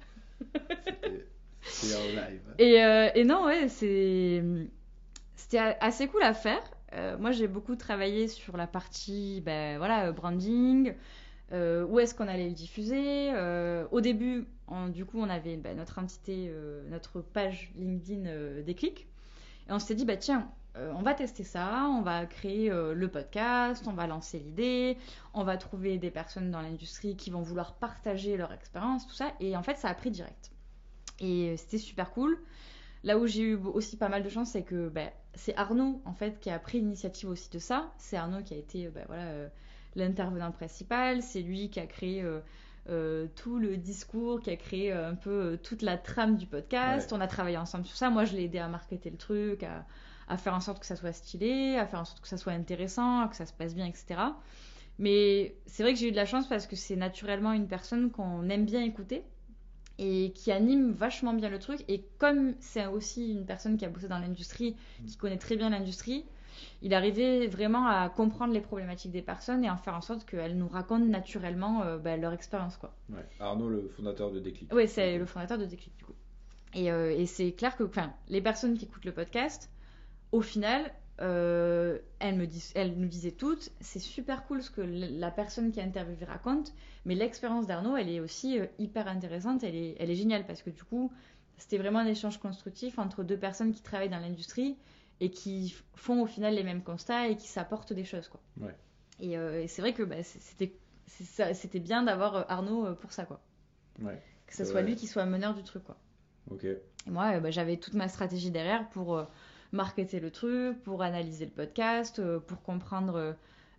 C'était- en live. Et, euh, et non, ouais, c'est c'était assez cool à faire. Euh, moi, j'ai beaucoup travaillé sur la partie, ben, voilà, euh, branding. euh, où est-ce qu'on allait le diffuser Au début, on- du coup, on avait ben, notre entité, notre page LinkedIn Déclic. Et on s'est dit, bah tiens, on va tester ça, on va créer le podcast, on va lancer l'idée, on va trouver des personnes dans l'industrie qui vont vouloir partager leur expérience, tout ça. Et en fait, ça a pris direct. Et c'était super cool. Là où j'ai eu aussi pas mal de chance, c'est que ben, c'est Arnaud en fait qui a pris l'initiative aussi de ça. C'est Arnaud qui a été euh, ben, voilà, euh, l'intervenant principal. C'est lui qui a créé euh, tout le discours, qui a créé un peu toute la trame du podcast. On a travaillé ensemble sur ça. Moi, je l'ai aidé à marketer le truc, à, à faire en sorte que ça soit stylé, à faire en sorte que ça soit intéressant, que ça se passe bien, etc. Mais c'est vrai que j'ai eu de la chance parce que c'est naturellement une personne qu'on aime bien écouter et qui anime vachement bien le truc. Et comme c'est aussi une personne qui a bossé dans l'industrie, qui connaît très bien l'industrie, il arrivait vraiment à comprendre les problématiques des personnes et en faire en sorte qu'elles nous racontent naturellement euh, bah, leur expérience. quoi. Ouais. Arnaud, le fondateur de Déclic. Oui, c'est le fondateur de Déclic du coup. Et, euh, et c'est clair que les personnes qui écoutent le podcast, au final, euh, elles, me disent, elles nous disaient toutes, c'est super cool ce que la personne qui a interviewé raconte, mais l'expérience d'Arnaud, elle est aussi euh, hyper intéressante, elle est, elle est géniale parce que du coup, c'était vraiment un échange constructif entre deux personnes qui travaillent dans l'industrie et qui font au final les mêmes constats et qui s'apportent des choses. Quoi. Ouais. Et, euh, et c'est vrai que bah, c'était bien d'avoir euh, Arnaud pour ça. Quoi. Ouais. Que ce soit lui qui soit meneur du truc. Quoi. Et moi, bah, j'avais toute ma stratégie derrière pour euh, marketer le truc, pour analyser le podcast, euh, pour comprendre euh,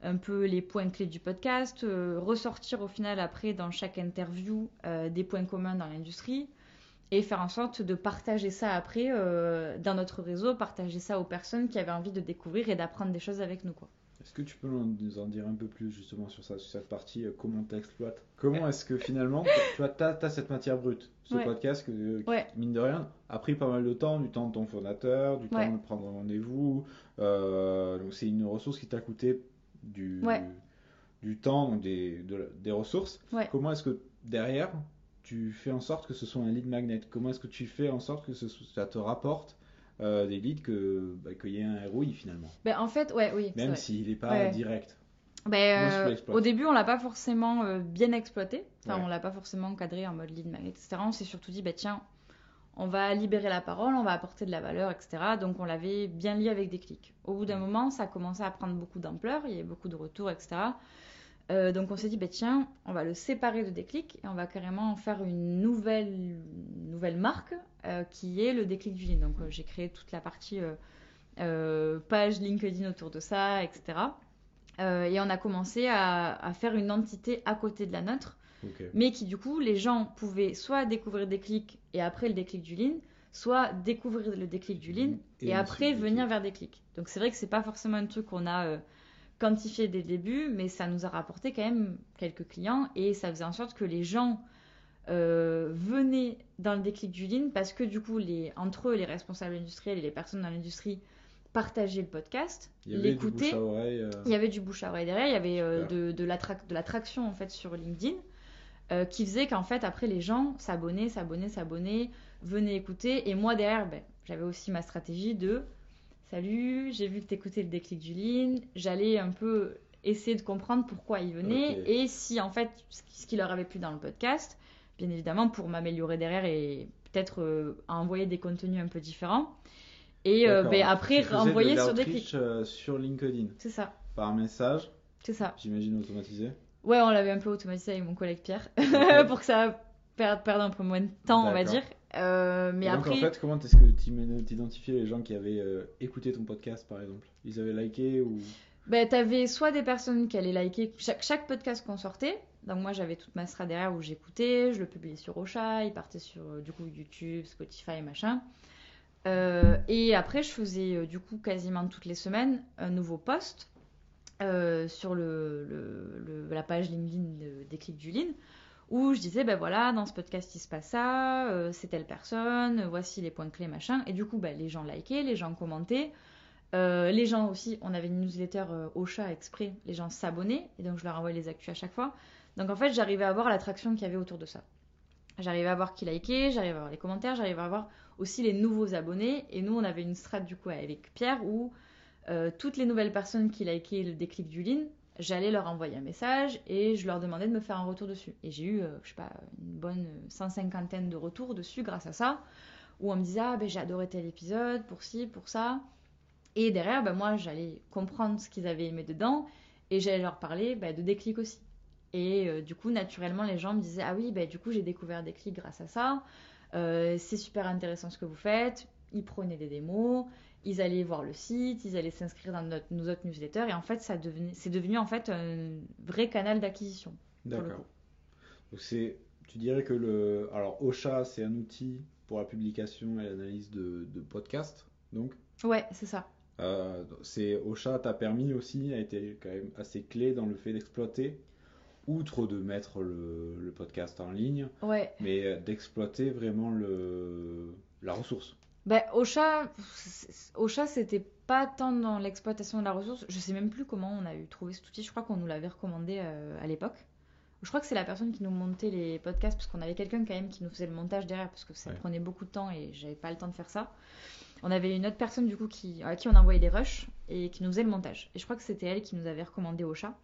un peu les points clés du podcast, euh, ressortir au final après dans chaque interview des points communs dans l'industrie et faire en sorte de partager ça après dans notre réseau, partager ça aux personnes qui avaient envie de découvrir et d'apprendre des choses avec nous. Quoi. Est-ce que tu peux nous en dire un peu plus justement sur, ça, sur cette partie, euh, comment tu exploites Comment est-ce que finalement, tu vois, as, cette matière brute, ce Ouais. podcast que, qui, Ouais. mine de rien, a pris pas mal de temps, du temps de ton fondateur, du Ouais. temps de prendre rendez-vous. euh, donc c'est une ressource qui t'a coûté du, temps, donc des, de- des ressources. Comment est-ce que derrière, tu fais en sorte que ce soit un lead magnet? Comment est-ce que tu fais en sorte que ce ça te rapporte euh, des leads, que- bah, qu'il y ait un ROI finalement Ben, en fait, ouais, oui. Même s'il n'est pas Ouais. direct. Ben, euh, au début, on l'a pas forcément euh, bien exploité. Enfin, Ouais. on l'a pas forcément cadré en mode lead magnet, etc. On s'est surtout dit, bah tiens, on va libérer la parole, on va apporter de la valeur, etc. Donc, on l'avait bien lié avec des clics. Au bout d'un moment, ça a commencé à prendre beaucoup d'ampleur, il y avait beaucoup de retours, etc. Euh, donc, on s'est dit, bah tiens, on va le séparer de déclic et on va carrément en faire une nouvelle, nouvelle marque euh, qui est le déclic du lead. Donc, euh, j'ai créé toute la partie page LinkedIn autour de ça, etc. Et on a commencé à, à faire une entité à côté de la nôtre, mais qui du coup, les gens pouvaient soit découvrir des clics et après le déclic du lean, soit découvrir le déclic du lean et, Et après venir déclic. vers des clics. Donc c'est vrai que c'est pas forcément un truc qu'on a quantifié dès le début, mais ça nous a rapporté quand même quelques clients et ça faisait en sorte que les gens euh, venaient dans le déclic du lean parce que du coup, les, entre eux, les responsables industriels et les personnes dans l'industrie partageaient le podcast, Il y avait du l'écoutaient. bouche à oreille. euh, Il y avait du bouche à oreille derrière, il y avait euh, de, de l'attraction en fait sur LinkedIn euh, qui faisait qu'en fait après les gens s'abonnaient, s'abonnaient, s'abonnaient, venaient écouter et moi derrière ben, j'avais aussi ma stratégie de salut, j'ai vu que t'écoutais le déclic du lean, j'allais un peu essayer de comprendre pourquoi ils venaient et si en fait ce qui- leur avait plu dans le podcast, bien évidemment pour m'améliorer derrière et peut-être euh, envoyer des contenus un peu différents. Et euh, ben, après de renvoyer sur déclic. euh, sur LinkedIn. C'est ça, par message, c'est ça. j'imagine automatisé. Ouais, on l'avait un peu automatisé avec mon collègue Pierre. Pour que ça perde, perde un peu moins de temps, on va dire. Euh, mais Et donc en fait, comment est-ce que tu identifiais les gens qui avaient euh, écouté ton podcast par exemple? Ils avaient liké ou? Ben, t'avais soit des personnes qui allaient liker chaque, chaque podcast qu'on sortait. Donc moi, j'avais toute ma strat derrière où j'écoutais, je le publiais sur Ocha, il partait sur euh, du coup YouTube, Spotify, machin. Euh, et après, je faisais du coup quasiment toutes les semaines un nouveau post sur le, le, la page LinkedIn des clics du Lean où je disais, ben voilà, dans ce podcast, il se passe ça, euh, c'est telle personne, voici les points clés, machin. Et du coup, ben, les gens likaient, les gens commentaient. Euh, les gens aussi, on avait une newsletter euh, au chat exprès, les gens s'abonnaient, et donc je leur envoyais les actus à chaque fois. Donc en fait, j'arrivais à voir l'attraction qu'il y avait autour de ça. J'arrivais à voir qui likait, j'arrivais à voir les commentaires, j'arrivais à voir aussi les nouveaux abonnés. Et nous, on avait une strat du coup avec Pierre où toutes les nouvelles personnes qui likaient le déclic du Lean, j'allais leur envoyer un message et je leur demandais de me faire un retour dessus. Et j'ai eu, euh, je sais pas, une bonne 150 de retours dessus grâce à ça, où on me disait, ah ben j'ai adoré tel épisode, pour ci, pour ça. Et derrière, ben, moi, j'allais comprendre ce qu'ils avaient aimé dedans et j'allais leur parler ben, de déclic aussi. Et euh, du coup, naturellement, les gens me disaient, ah oui, ben, du coup, j'ai découvert déclic grâce à ça. Euh, c'est super intéressant ce que vous faites. Ils prenaient des démos ils allaient voir le site, ils allaient s'inscrire dans notre, nos autres newsletters, et en fait, ça c'est devenu en fait un vrai canal d'acquisition. D'accord. Donc c'est, tu dirais que le, alors Ocha, c'est un outil pour la publication et l'analyse de, de podcasts, donc? Ouais, c'est ça. Euh, c'est Ocha t'a permis aussi, a été quand même assez clé dans le fait d'exploiter, outre de mettre le, le, podcast en ligne, ouais. mais euh, d'exploiter vraiment le, la ressource. Ben, Ocha, Ocha c'était pas tant dans l'exploitation de la ressource. Je sais même plus comment on a eu trouvé cet outil. Je crois qu'on nous l'avait recommandé euh, à l'époque. Je crois que c'est la personne qui nous montait les podcasts parce qu'on avait quelqu'un quand même qui nous faisait le montage derrière parce que ça prenait beaucoup de temps et j'avais pas le temps de faire ça. On avait une autre personne du coup qui, à qui on envoyait des rushs et qui nous faisait le montage. Et je crois que c'était elle qui nous avait recommandé Ocha.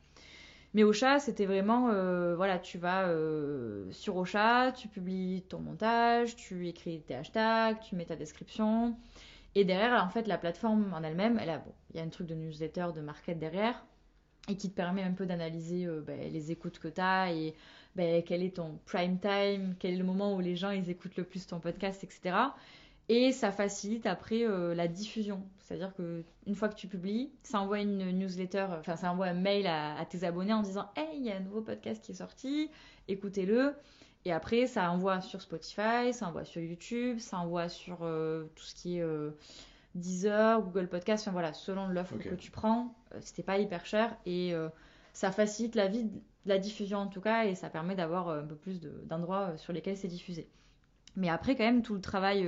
Mais Ocha, c'était vraiment, euh, voilà, tu vas euh, sur Ocha, tu publies ton montage, tu écris tes hashtags, tu mets ta description. Et derrière, en fait, la plateforme en elle-même, elle a, bon, il y a un truc de newsletter, de market derrière, et qui te permet un peu d'analyser euh, ben, les écoutes que tu as et ben, quel est ton prime time, quel est le moment où les gens ils écoutent le plus ton podcast, etc. Et ça facilite après euh, la diffusion. C'est-à-dire que une fois que tu publies, ça envoie une newsletter, enfin ça envoie un mail à, tes abonnés en disant Hey, il y a un nouveau podcast qui est sorti, écoutez-le. Et après, ça envoie sur Spotify, ça envoie sur YouTube, ça envoie sur euh, tout ce qui est euh, Deezer, Google Podcast, enfin voilà, selon l'offre que tu prends, c'était pas hyper cher et ça facilite la vie, la diffusion en tout cas, et ça permet d'avoir un peu plus d'endroits sur lesquels c'est diffusé. Mais après, quand même, tout le travail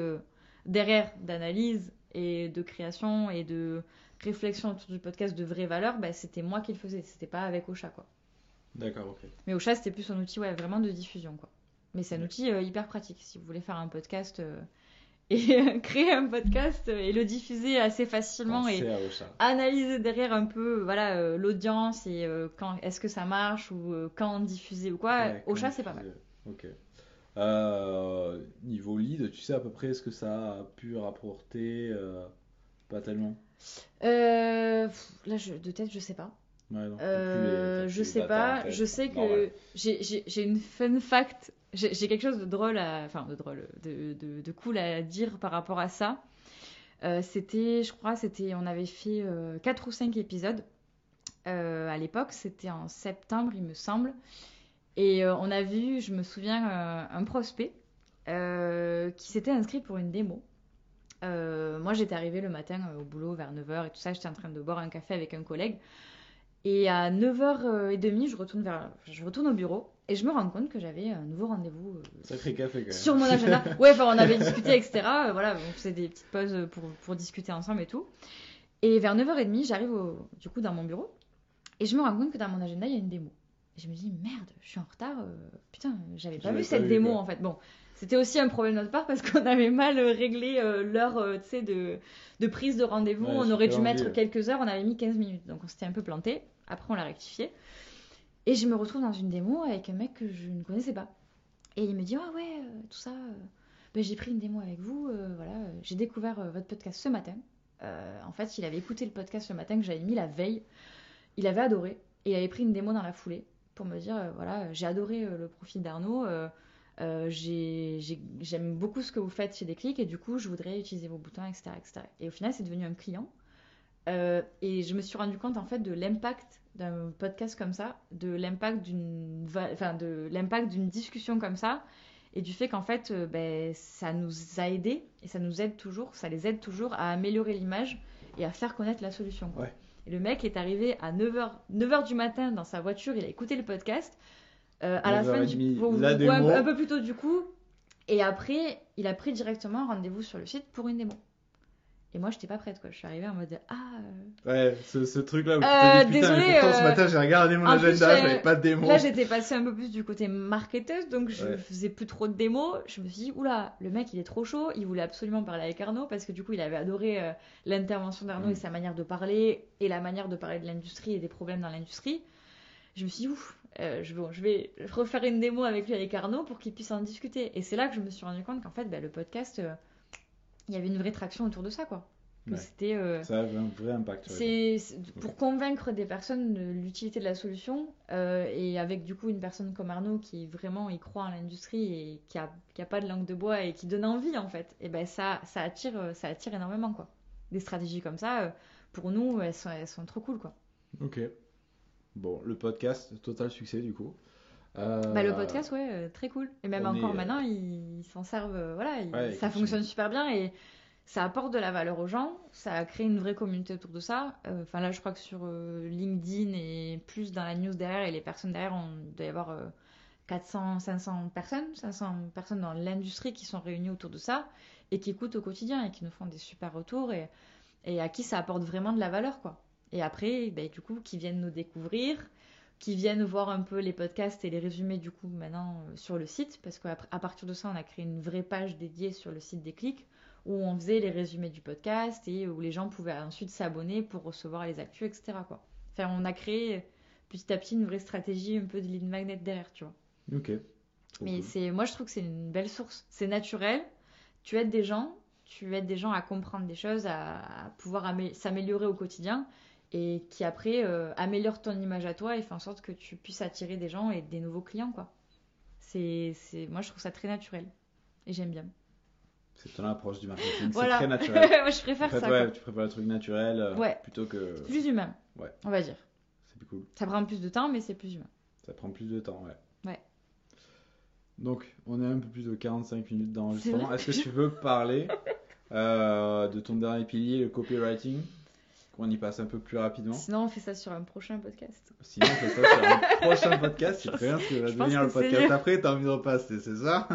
derrière d'analyse et de création et de réflexion autour du podcast de vraies valeurs, bah, c'était moi qui le faisais, c'était pas avec Ocha quoi. D'accord, ok. Mais Ocha c'était plus un outil ouais, vraiment de diffusion quoi. Mais c'est un outil euh, hyper pratique si vous voulez faire un podcast euh, et créer un podcast et le diffuser assez facilement et analyser derrière un peu voilà euh, l'audience et quand est-ce que ça marche ou quand diffuser ou quoi. Ocha c'est pas mal. Ok. Euh, niveau lead, tu sais à peu près ce que ça a pu rapporter euh, Pas tellement. Euh, là, je, de tête, je sais pas. je sais pas. Je sais que j'ai une fun fact. J'ai quelque chose de drôle, à, enfin de drôle, de, de, de, cool à dire par rapport à ça. c'était, je crois, c'était, on avait fait 4 ou 5 épisodes à l'époque. C'était en septembre, il me semble. Et euh, on a vu, je me souviens, euh, un prospect euh, qui s'était inscrit pour une démo. moi, j'étais arrivée le matin au boulot vers 9h et tout ça. J'étais en train de boire un café avec un collègue. Et à 9h30, je retourne, vers, je retourne au bureau et je me rends compte que j'avais un nouveau rendez-vous Sacré café, quand même. sur mon agenda. ouais, enfin, on avait discuté, etc. voilà, on faisait des petites pauses pour, pour, discuter ensemble et tout. Et vers 9h30, j'arrive du coup dans mon bureau et je me rends compte que dans mon agenda, il y a une démo. Et je me dis, merde, je suis en retard. Euh, putain, j'avais pas vu cette démo en fait. Bon, c'était aussi un problème de notre part parce qu'on avait mal euh, réglé euh, l'heure de, de prise de rendez-vous. on aurait dû mettre quelques heures, on avait mis 15 minutes. Donc on s'était un peu planté. Après, on l'a rectifié. Et je me retrouve dans une démo avec un mec que je ne connaissais pas. Et il me dit, ah ouais, tout ça, ben, j'ai pris une démo avec vous. voilà, j'ai découvert votre podcast ce matin. en fait, il avait écouté le podcast ce matin que j'avais mis la veille. Il avait adoré. Et il avait pris une démo dans la foulée pour me dire euh, voilà, j'ai adoré euh, le profil d'Arnaud. Euh, j'aime beaucoup ce que vous faites chez Déclic et du coup, je voudrais utiliser vos boutons, etc. etc. Et au final, c'est devenu un client. et je me suis rendu compte en fait de l'impact d'un podcast comme ça, de l'impact d'une, de l'impact d'une discussion comme ça, et du fait qu'en fait, ben, ça nous a aidé et ça nous aide toujours, ça les aide toujours à améliorer l'image et à faire connaître la solution. Ouais. Et le mec est arrivé à 9h, 9h du matin dans sa voiture, il a écouté le podcast. Euh, à la fin, 9h30, du, la un, peu plus tôt du coup. Et après, il a pris directement rendez-vous sur le site pour une démo. Et moi, j'étais pas prête, quoi. Je suis arrivée en mode Ah. euh, Ouais, ce, ce truc-là où tu Euh, te dis putain, mais désolé, pourtant ce euh, matin j'ai regardé mon en agenda, j'avais pas de démo. Là, j'étais passée un peu plus du côté marketeuse, donc je Ouais. faisais plus trop de démos. Je me suis dit, oula, le mec, il est trop chaud. Il voulait absolument parler avec Arnaud parce que du coup, il avait adoré euh, l'intervention d'Arnaud Mm. et sa manière de parler et la manière de parler de l'industrie et des problèmes dans l'industrie. Je me suis dit, ouf, je, vais, je vais refaire une démo avec lui, avec Arnaud, pour qu'il puisse en discuter. Et c'est là que je me suis rendu compte qu'en fait, bah, le podcast, il y avait une vraie traction autour de ça, quoi. Que Ouais. c'était. euh, Ça avait un vrai impact. c'est pour convaincre des personnes de l'utilité de la solution euh, et avec du coup une personne comme Arnaud qui vraiment y croit en l'industrie et qui a, qui a pas de langue de bois et qui donne envie en fait et ben ça ça attire euh, ça attire énormément quoi des stratégies comme ça pour nous elles sont, elles sont trop cool quoi Ok. Bon, le podcast, total succès du coup. Euh, bah, le podcast ouais très cool et même encore est, maintenant ils s'en servent euh, voilà ils- Ouais, ça fonctionne super bien et ça apporte de la valeur aux gens, ça a créé une vraie communauté autour de ça. Euh, Enfin là, je crois que sur euh, LinkedIn et plus dans la news derrière et les personnes derrière, on doit y avoir euh, 400, 500 personnes, 500 personnes dans l'industrie qui sont réunies autour de ça et qui écoutent au quotidien et qui nous font des super retours et, et à qui ça apporte vraiment de la valeur quoi. Et après, ben, du coup, qui viennent nous découvrir, qui viennent voir un peu les podcasts et les résumés du coup maintenant euh, sur le site parce qu'à partir de ça, on a créé une vraie page dédiée sur le site des clics où on faisait les résumés du podcast et où les gens pouvaient ensuite s'abonner pour recevoir les actus, etc. Quoi. Enfin, on a créé petit à petit une vraie stratégie un peu de lead magnet derrière, tu vois. Ok. Mais c'est, moi, je trouve que c'est une belle source. C'est naturel. Tu aides des gens, tu aides des gens à comprendre des choses, à, à pouvoir amé- s'améliorer au quotidien et qui après euh, améliore ton image à toi et fait en sorte que tu puisses attirer des gens et des nouveaux clients, quoi. C'est, c'est, moi, je trouve ça très naturel et j'aime bien. C'est ton approche du marketing, Voilà. c'est très naturel. moi, je préfère en fait, ça. ouais, quoi. tu préfères le truc naturel euh, Ouais. plutôt que. Plus humain. Ouais. On va dire. C'est plus cool. Ça prend plus de temps, mais c'est plus humain. Ça prend plus de temps, ouais. Ouais. Donc, on est un peu plus de 45 minutes d'enregistrement. Est-ce que tu veux parler euh, de ton dernier pilier, le copywriting? Qu'on y passe un peu plus rapidement. Sinon, on fait ça sur un prochain podcast. Sinon, on fait ça sur un prochain podcast. C'est très bien ce que va devenir le c'est podcast mieux. après. T'as envie de repasser, c'est ça?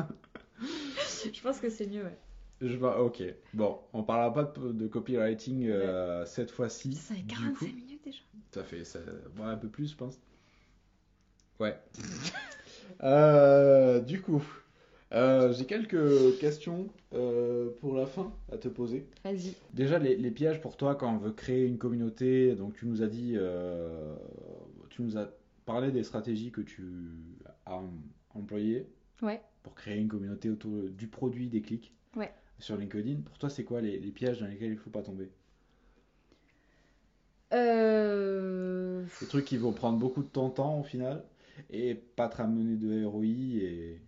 Je pense que c'est mieux, ouais. Je vois, ok. Bon, on parlera pas de, de copywriting euh, cette fois-ci. Ça fait Du 45 coup, minutes déjà. ça fait ça, ouais, un peu plus, je pense. Ouais. Euh, du coup, euh, j'ai quelques questions euh, pour la fin à te poser. Vas-y. Déjà, les, les pièges pour toi quand on veut créer une communauté, donc tu nous as dit, euh, tu nous as parlé des stratégies que tu as em- employées Ouais. pour créer une communauté autour du produit des clics Ouais. sur LinkedIn. Pour toi, c'est quoi les, les pièges dans lesquels il faut pas tomber? Des trucs qui vont prendre beaucoup de ton temps au final et pas te ramener de ROI et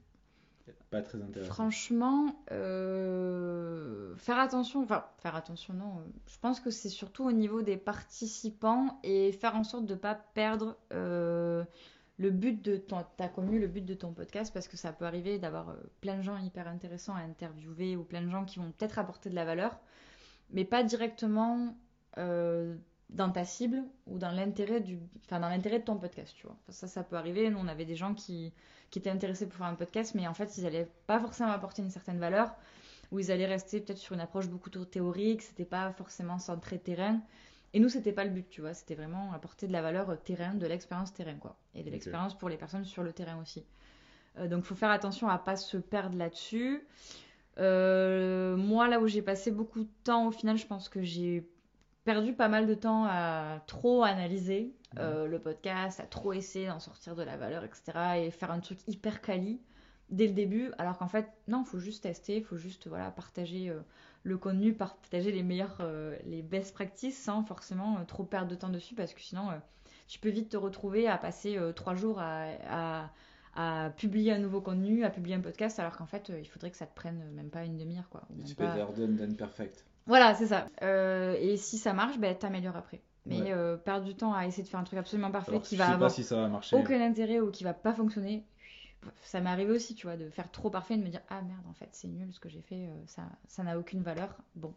très intéressant. Franchement, euh, faire attention, enfin faire attention, non. euh, Je pense que c'est surtout au niveau des participants et faire en sorte de ne pas perdre euh, le but de ton, ta commu, le but de ton podcast, parce que ça peut arriver d'avoir plein de gens hyper intéressants à interviewer ou plein de gens qui vont peut-être apporter de la valeur, mais pas directement dans ta cible ou dans l'intérêt du, enfin dans l'intérêt de ton podcast, tu vois. Ça, ça peut arriver. Nous, on avait des gens qui qui étaient intéressés pour faire un podcast, mais en fait, ils allaient pas forcément apporter une certaine valeur, ou ils allaient rester peut-être sur une approche beaucoup trop théorique, c'était pas forcément centré terrain. Et nous, c'était pas le but, tu vois, c'était vraiment apporter de la valeur terrain, de l'expérience terrain, quoi. Et de l'expérience pour les personnes sur le terrain aussi. Euh, donc, faut faire attention à pas se perdre là-dessus. Euh, moi, là où j'ai passé beaucoup de temps, au final, je pense que j'ai perdu pas mal de temps à trop analyser euh, le podcast, à trop essayer d'en sortir de la valeur, etc. et faire un truc hyper quali dès le début, alors qu'en fait, non, il faut juste tester, il faut juste voilà, partager euh, le contenu, partager les meilleurs, euh, les best practices sans forcément trop perdre de temps dessus, parce que sinon, tu peux vite te retrouver à passer trois jours à, à- à publier un nouveau contenu, à publier un podcast, alors qu'en fait, il faudrait que ça te prenne même pas une demi-heure. quoi. ou même pas- better done than perfect. Voilà, c'est ça. Euh, et si ça marche, ben, t'améliores après. Mais Ouais. euh, perdre du temps à essayer de faire un truc absolument parfait Alors, qui va avoir si ça va marcher. aucun intérêt ou qui va pas fonctionner, ça m'est arrivé aussi, tu vois, de faire trop parfait et de me dire ah merde, en fait, c'est nul ce que j'ai fait, euh, ça ça n'a aucune valeur. Bon,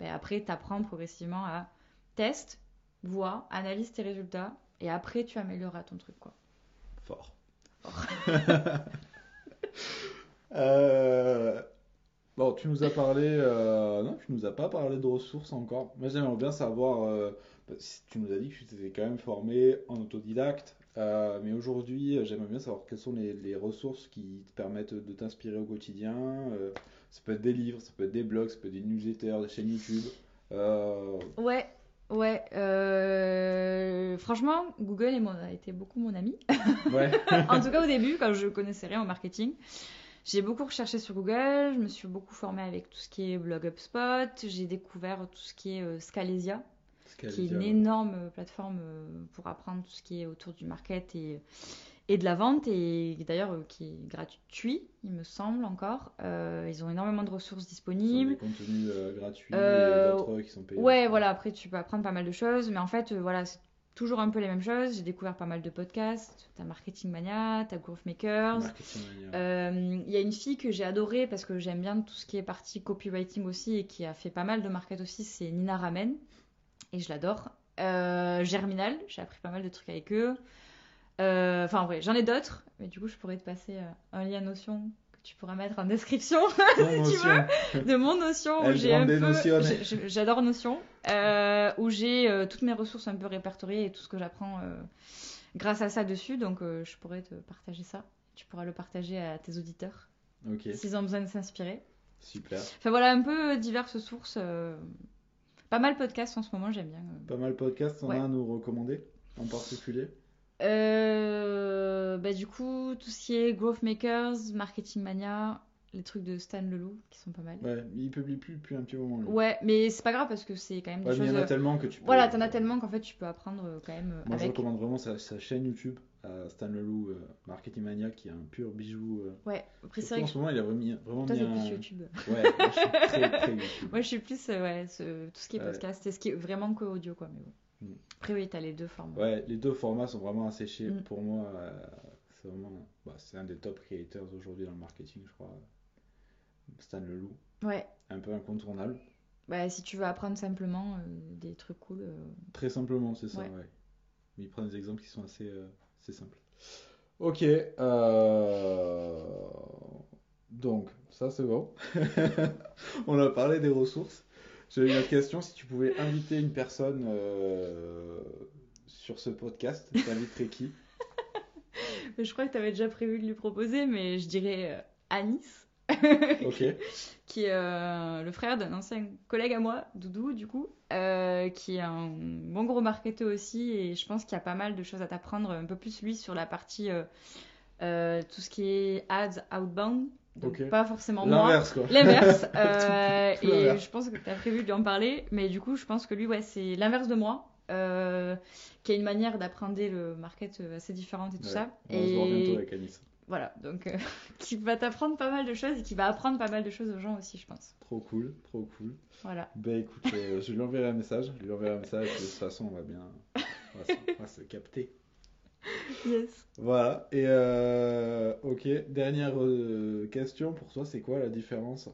ben, après, tu apprends progressivement à test, vois, analyse tes résultats, et après, tu amélioreras ton truc, quoi. Fort. Euh, Bon, tu nous as parlé. euh, Non, tu nous as pas parlé de ressources encore. Moi, j'aimerais bien savoir. euh, Tu nous as dit que tu t'étais quand même formé en autodidacte. euh, mais aujourd'hui, j'aimerais bien savoir quelles sont les, les ressources qui te permettent de t'inspirer au quotidien. ça peut être des livres, ça peut être des blogs, ça peut être des newsletters, des chaînes YouTube. Ouais, ouais. euh, Franchement, Google a été beaucoup mon ami. ouais. en tout cas, au début, quand je connaissais rien au marketing, j'ai beaucoup recherché sur Google. Je me suis beaucoup formée avec tout ce qui est blog HubSpot. J'ai découvert tout ce qui est euh, Scalesia, qui est une énorme euh, plateforme euh, pour apprendre tout ce qui est autour du market et, et de la vente, et d'ailleurs qui est gratuit, il me semble encore. Euh, ils ont énormément de ressources disponibles. des contenus euh, gratuits Euh, et d'autres qui sont payants. Ouais, voilà, après tu peux apprendre pas mal de choses, mais en fait, voilà, c'est toujours un peu les mêmes choses. J'ai découvert pas mal de podcasts. T'as Marketing Mania, t'as Growth Makers. Mania. Euh, Il y a une fille que j'ai adorée parce que j'aime bien tout ce qui est partie copywriting aussi et qui a fait pas mal de market aussi, c'est Nina Ramen. Et je l'adore. Euh, Germinal, j'ai appris pas mal de trucs avec eux. Euh, Enfin, en vrai, j'en ai d'autres, mais du coup, je pourrais te passer un lien Notion que tu pourras mettre en description Ton tu notion. de mon Notion J'adore Notion, euh, où j'ai euh, toutes mes ressources un peu répertoriées et tout ce que j'apprends euh, grâce à ça dessus. Donc, je pourrais te partager ça. Tu pourras le partager à tes auditeurs s'ils ont besoin de s'inspirer. super. Enfin voilà, un peu diverses sources. Pas mal podcasts en ce moment, j'aime bien. Pas mal de podcasts, on Ouais. a à nous recommander en particulier? Euh, bah, du coup, tout ce qui est Growth Makers, Marketing Mania, les trucs de Stan Leloup qui sont pas mal. Ouais, il publie plus depuis un petit moment. lui. Ouais, mais c'est pas grave parce que c'est quand même des Ouais, mais il choses. y en a euh, tellement que tu peux. Voilà, t'en as tellement qu'en fait tu peux apprendre euh, quand même euh, Moi, je avec. recommande vraiment sa, sa chaîne YouTube, à Stan Leloup, euh, Marketing Mania, qui est un pur bijou. euh. Ouais, après c'est vrai en que ce moment, il a vraiment, vraiment toi mis t'es un... plus YouTube. Ouais, moi, je suis très, très YouTube. Moi je suis plus euh, ouais, ce- tout ce qui est Ouais. podcast, c'est ce qui est vraiment que audio quoi. Mais bon. Mm. Après oui, t'as les deux formats. Ouais, les deux formats sont vraiment asséchés. Mm. Pour moi, euh, c'est vraiment... bah, c'est un des top creators aujourd'hui dans le marketing, je crois. Stan Leloup, Ouais. un peu incontournable. Bah, si tu veux apprendre simplement euh, des trucs cool. euh, Très simplement, c'est ça, ouais. Ouais. Mais il prend des exemples qui sont assez, euh, assez simples. Ok, euh, donc ça c'est bon. On a parlé des ressources. J'avais une autre question, si tu pouvais inviter une personne euh, sur ce podcast, t'inviterais qui? Je crois que tu avais déjà prévu de lui proposer, mais je dirais euh, Anis, Qui est euh, le frère d'un ancien collègue à moi, Doudou, du coup, euh, qui est un bon gros marketeur aussi, et je pense qu'il y a pas mal de choses à t'apprendre, un peu plus lui sur la partie euh, tout ce qui est ads outbound, donc pas forcément moi. l'inverse quoi. L'inverse. et je pense que tu as prévu de lui en parler, mais du coup, je pense que lui, ouais, c'est l'inverse de moi, euh, qui a une manière d'apprendre le market assez différente et tout Ouais, ça. On se voir bientôt avec Anis. Voilà, donc euh, qui va t'apprendre pas mal de choses et qui va apprendre pas mal de choses aux gens aussi, je pense. Trop cool, trop cool. Voilà. Ben écoute, euh, je lui enverrai un message. Je lui enverrai un message. De toute façon, on va bien, on va se, on va se capter. Yes. Voilà, et euh, ok, dernière question pour toi, c'est quoi la différence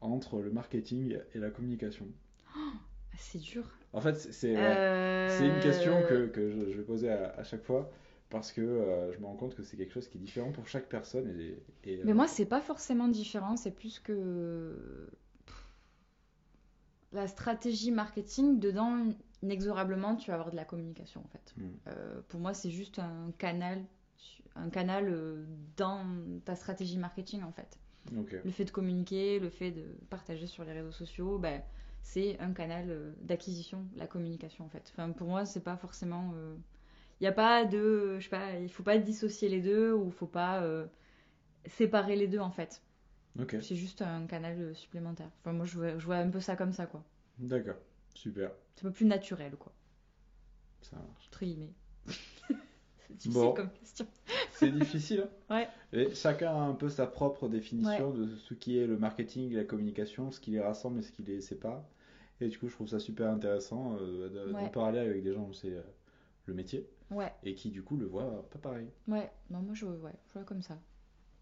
entre le marketing et la communication? C'est dur. En fait, c'est ouais, une question que, que je, je vais poser à, à chaque fois parce que euh, je me rends compte que c'est quelque chose qui est différent pour chaque personne. Et, et, Mais euh, moi, c'est pas forcément différent, c'est plus que la stratégie marketing, dedans, inexorablement, tu vas avoir de la communication en fait. Hmm. Euh, pour moi, c'est juste un canal, un canal euh, dans ta stratégie marketing en fait. Le fait de communiquer, le fait de partager sur les réseaux sociaux, ben, c'est un canal euh, d'acquisition, la communication en fait. Enfin, pour moi, c'est pas forcément. Il n'y a pas de. Je sais pas, il faut pas dissocier les deux ou il faut pas euh, séparer les deux en fait. C'est juste un canal supplémentaire. Enfin, moi, je vois, je vois un peu ça comme ça quoi. d'accord, super, C'est un peu plus naturel quoi. ça marche. Guillemets. c'est difficile Bon. comme question. C'est difficile, hein Ouais. Et chacun a un peu sa propre définition de ce qui est le marketing et la communication, ce qui les rassemble et ce qui les sépare. Et du coup, je trouve ça super intéressant euh, de, de parler avec des gens c'est euh, le métier Ouais, et qui du coup le voient pas pareil. ouais. Non, moi, je, ouais, je vois comme ça.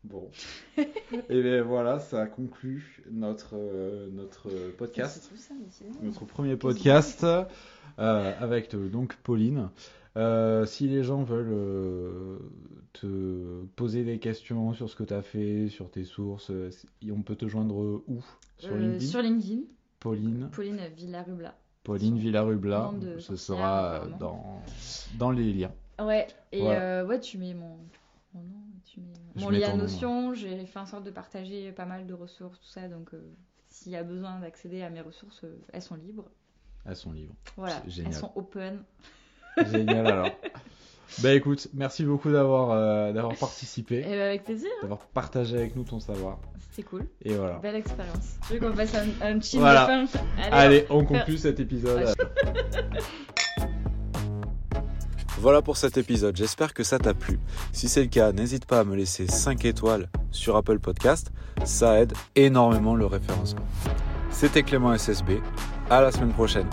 Bon. Et bien voilà, ça conclut notre, euh, notre podcast. Notre premier podcast euh, avec euh, donc Pauline. Si les gens veulent te poser des questions sur ce que tu as fait, sur tes sources, on peut te joindre où? Sur LinkedIn? Sur LinkedIn, Pauline. Pauline Villarubla. Pauline Villarubla. de Ce sera euh, apparemment. dans, dans les liens. Ouais, et Voilà. euh, ouais, tu mets mon, mon nom, tu mets mon lien Notion. J'ai fait en sorte de partager pas mal de ressources, tout ça. Donc, euh, s'il y a besoin d'accéder à mes ressources, euh, elles sont libres. à son livre. Voilà, génial. elles sont open. Génial alors. Bah écoute, merci beaucoup d'avoir euh, d'avoir participé, Et ben, avec plaisir, d'avoir partagé avec nous ton savoir. c'était cool. Et voilà. Belle expérience. Je veux qu'on fasse un, un petit Voilà. de fin. Allez, on conclut cet épisode. Voilà pour cet épisode, j'espère que ça t'a plu. Si c'est le cas, n'hésite pas à me laisser 5 étoiles sur Apple Podcast, ça aide énormément le référencement. C'était Clément SSB, à la semaine prochaine.